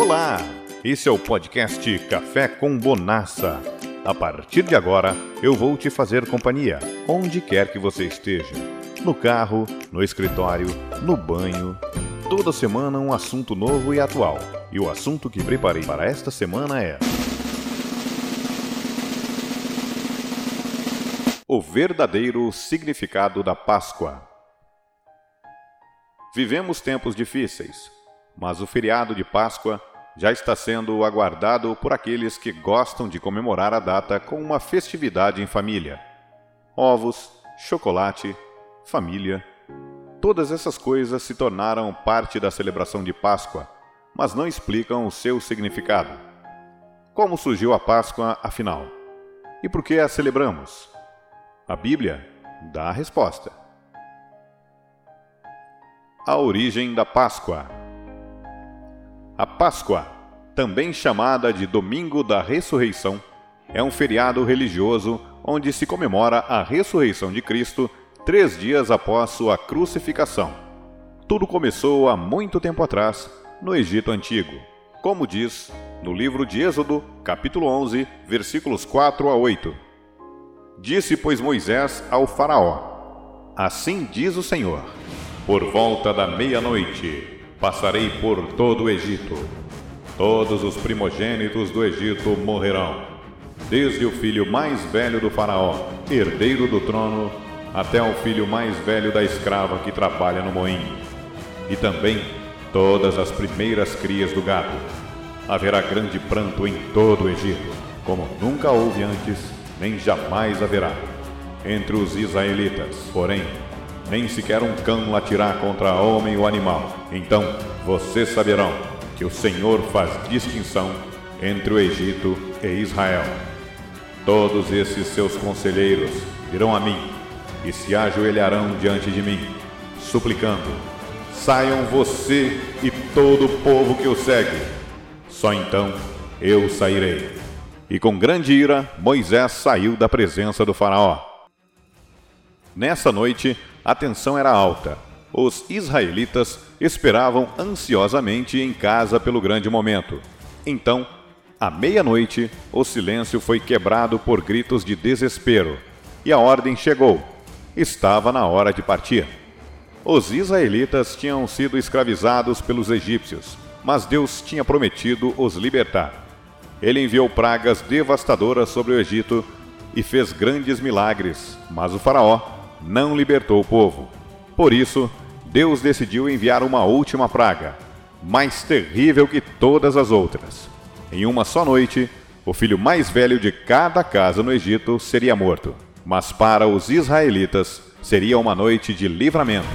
Olá! Esse é o podcast Café com Bonassa. A partir de agora, eu vou te fazer companhia, onde quer que você esteja. No carro, no escritório, no banho. Toda semana um assunto novo e atual. E o assunto que preparei para esta semana é. O verdadeiro significado da Páscoa. Vivemos tempos difíceis, mas o feriado de Páscoa já está sendo aguardado por aqueles que gostam de comemorar a data com uma festividade em família. Ovos, chocolate, família. Todas essas coisas se tornaram parte da celebração de Páscoa, mas não explicam o seu significado. Como surgiu a Páscoa, afinal? E por que a celebramos? A Bíblia dá a resposta. A origem da Páscoa. A Páscoa, também chamada de Domingo da Ressurreição, é um feriado religioso onde se comemora a ressurreição de Cristo três dias após sua crucificação. Tudo começou há muito tempo atrás, no Egito Antigo, como diz no livro de Êxodo, capítulo 11, versículos 4 a 8. Disse, pois, Moisés ao Faraó: Assim diz o Senhor: Por volta da meia-noite passarei por todo o Egito. Todos os primogênitos do Egito morrerão, desde o filho mais velho do Faraó, herdeiro do trono, até o filho mais velho da escrava que trabalha no moinho, e também todas as primeiras crias do gado. Haverá grande pranto em todo o Egito, como nunca houve antes nem jamais haverá. Entre os israelitas, porém, nem sequer um cão latirá contra homem ou animal. Então vocês saberão que o Senhor faz distinção entre o Egito e Israel. Todos esses seus conselheiros virão a mim e se ajoelharão diante de mim, suplicando: Saiam você e todo o povo que o segue. Só então eu sairei e com grande ira, Moisés saiu da presença do Faraó. Nessa noite, a tensão era alta. Os israelitas esperavam ansiosamente em casa pelo grande momento. Então, à meia-noite, o silêncio foi quebrado por gritos de desespero e a ordem chegou. Estava na hora de partir. Os israelitas tinham sido escravizados pelos egípcios, mas Deus tinha prometido os libertar ele enviou pragas devastadoras sobre o Egito e fez grandes milagres, mas o Faraó não libertou o povo. Por isso, Deus decidiu enviar uma última praga, mais terrível que todas as outras. Em uma só noite, o filho mais velho de cada casa no Egito seria morto, mas para os israelitas seria uma noite de livramento.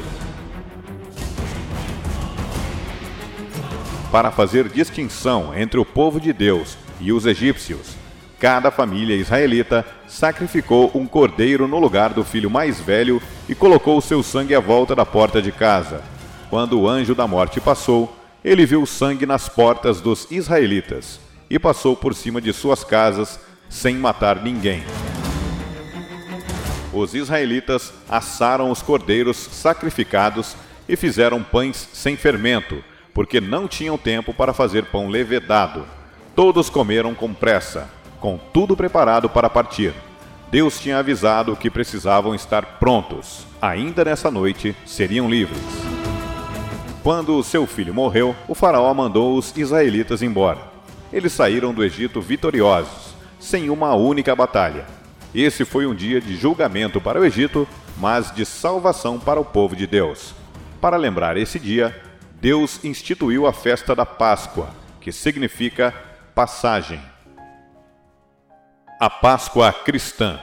Para fazer distinção entre o povo de Deus e os egípcios. Cada família israelita sacrificou um cordeiro no lugar do filho mais velho e colocou seu sangue à volta da porta de casa. Quando o anjo da morte passou, ele viu sangue nas portas dos israelitas e passou por cima de suas casas sem matar ninguém. Os israelitas assaram os cordeiros sacrificados e fizeram pães sem fermento, porque não tinham tempo para fazer pão levedado. Todos comeram com pressa, com tudo preparado para partir. Deus tinha avisado que precisavam estar prontos. Ainda nessa noite seriam livres. Quando seu filho morreu, o faraó mandou os israelitas embora. Eles saíram do Egito vitoriosos, sem uma única batalha. Esse foi um dia de julgamento para o Egito, mas de salvação para o povo de Deus. Para lembrar esse dia, Deus instituiu a festa da Páscoa, que significa Passagem A Páscoa Cristã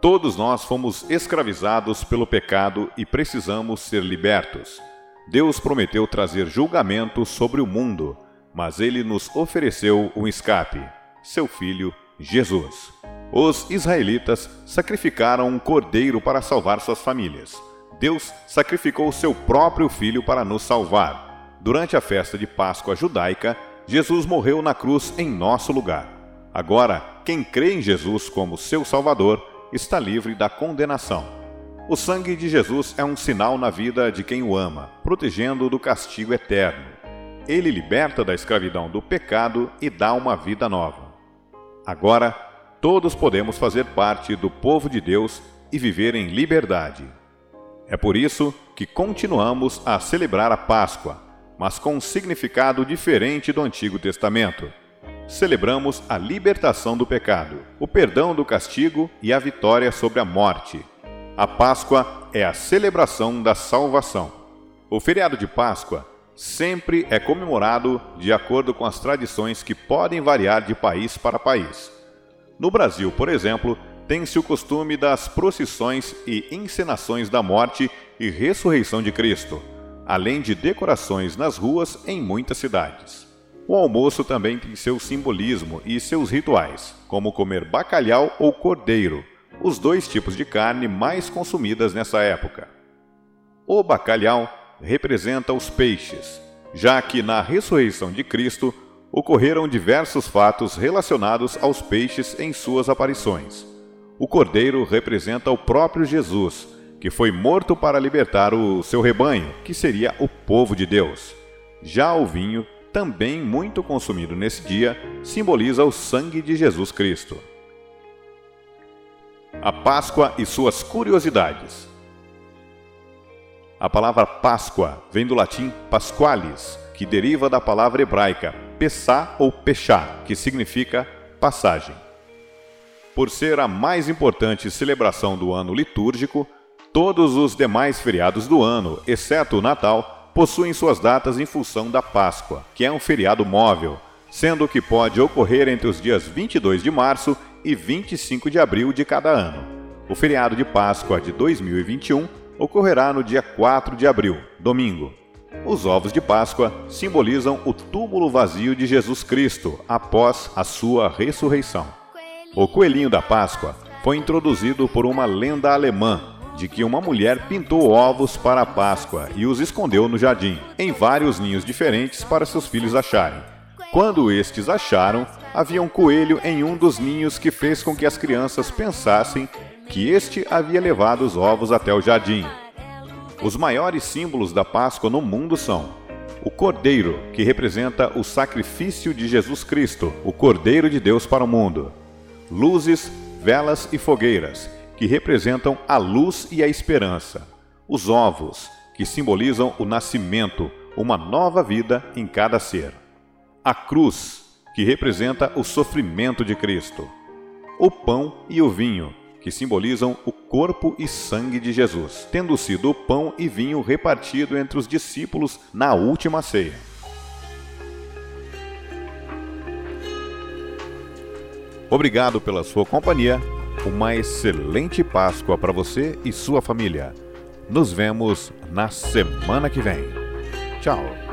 Todos nós fomos escravizados pelo pecado e precisamos ser libertos. Deus prometeu trazer julgamento sobre o mundo, mas ele nos ofereceu um escape: seu filho, Jesus. Os israelitas sacrificaram um cordeiro para salvar suas famílias. Deus sacrificou seu próprio filho para nos salvar. Durante a festa de Páscoa judaica, Jesus morreu na cruz em nosso lugar. Agora, quem crê em Jesus como seu Salvador está livre da condenação. O sangue de Jesus é um sinal na vida de quem o ama, protegendo-o do castigo eterno. ele liberta da escravidão do pecado e dá uma vida nova. Agora, todos podemos fazer parte do povo de Deus e viver em liberdade. É por isso que continuamos a celebrar a Páscoa, mas com um significado diferente do Antigo Testamento. Celebramos a libertação do pecado, o perdão do castigo e a vitória sobre a morte. A Páscoa é a celebração da salvação. O feriado de Páscoa sempre é comemorado de acordo com as tradições que podem variar de país para país. No Brasil, por exemplo, tem-se o costume das procissões e encenações da morte e ressurreição de Cristo, além de decorações nas ruas em muitas cidades. O almoço também tem seu simbolismo e seus rituais, como comer bacalhau ou cordeiro, os dois tipos de carne mais consumidas nessa época. O bacalhau representa os peixes, já que na ressurreição de Cristo ocorreram diversos fatos relacionados aos peixes em suas aparições. O cordeiro representa o próprio Jesus, que foi morto para libertar o seu rebanho, que seria o povo de Deus. Já o vinho, também muito consumido nesse dia, simboliza o sangue de Jesus Cristo. A Páscoa e suas curiosidades. A palavra Páscoa vem do latim pasqualis, que deriva da palavra hebraica pessá ou pechá, que significa passagem. Por ser a mais importante celebração do ano litúrgico, todos os demais feriados do ano, exceto o Natal, possuem suas datas em função da Páscoa, que é um feriado móvel, sendo que pode ocorrer entre os dias 22 de março e 25 de abril de cada ano. O feriado de Páscoa de 2021 ocorrerá no dia 4 de abril, domingo. Os ovos de Páscoa simbolizam o túmulo vazio de Jesus Cristo após a sua ressurreição. O coelhinho da Páscoa foi introduzido por uma lenda alemã de que uma mulher pintou ovos para a Páscoa e os escondeu no jardim, em vários ninhos diferentes para seus filhos acharem. Quando estes acharam, havia um coelho em um dos ninhos que fez com que as crianças pensassem que este havia levado os ovos até o jardim. Os maiores símbolos da Páscoa no mundo são o Cordeiro, que representa o sacrifício de Jesus Cristo, o Cordeiro de Deus para o mundo luzes, velas e fogueiras, que representam a luz e a esperança, os ovos, que simbolizam o nascimento, uma nova vida em cada ser, a cruz, que representa o sofrimento de Cristo, o pão e o vinho, que simbolizam o corpo e sangue de Jesus, tendo sido o pão e vinho repartido entre os discípulos na última ceia. Obrigado pela sua companhia. Uma excelente Páscoa para você e sua família. Nos vemos na semana que vem. Tchau.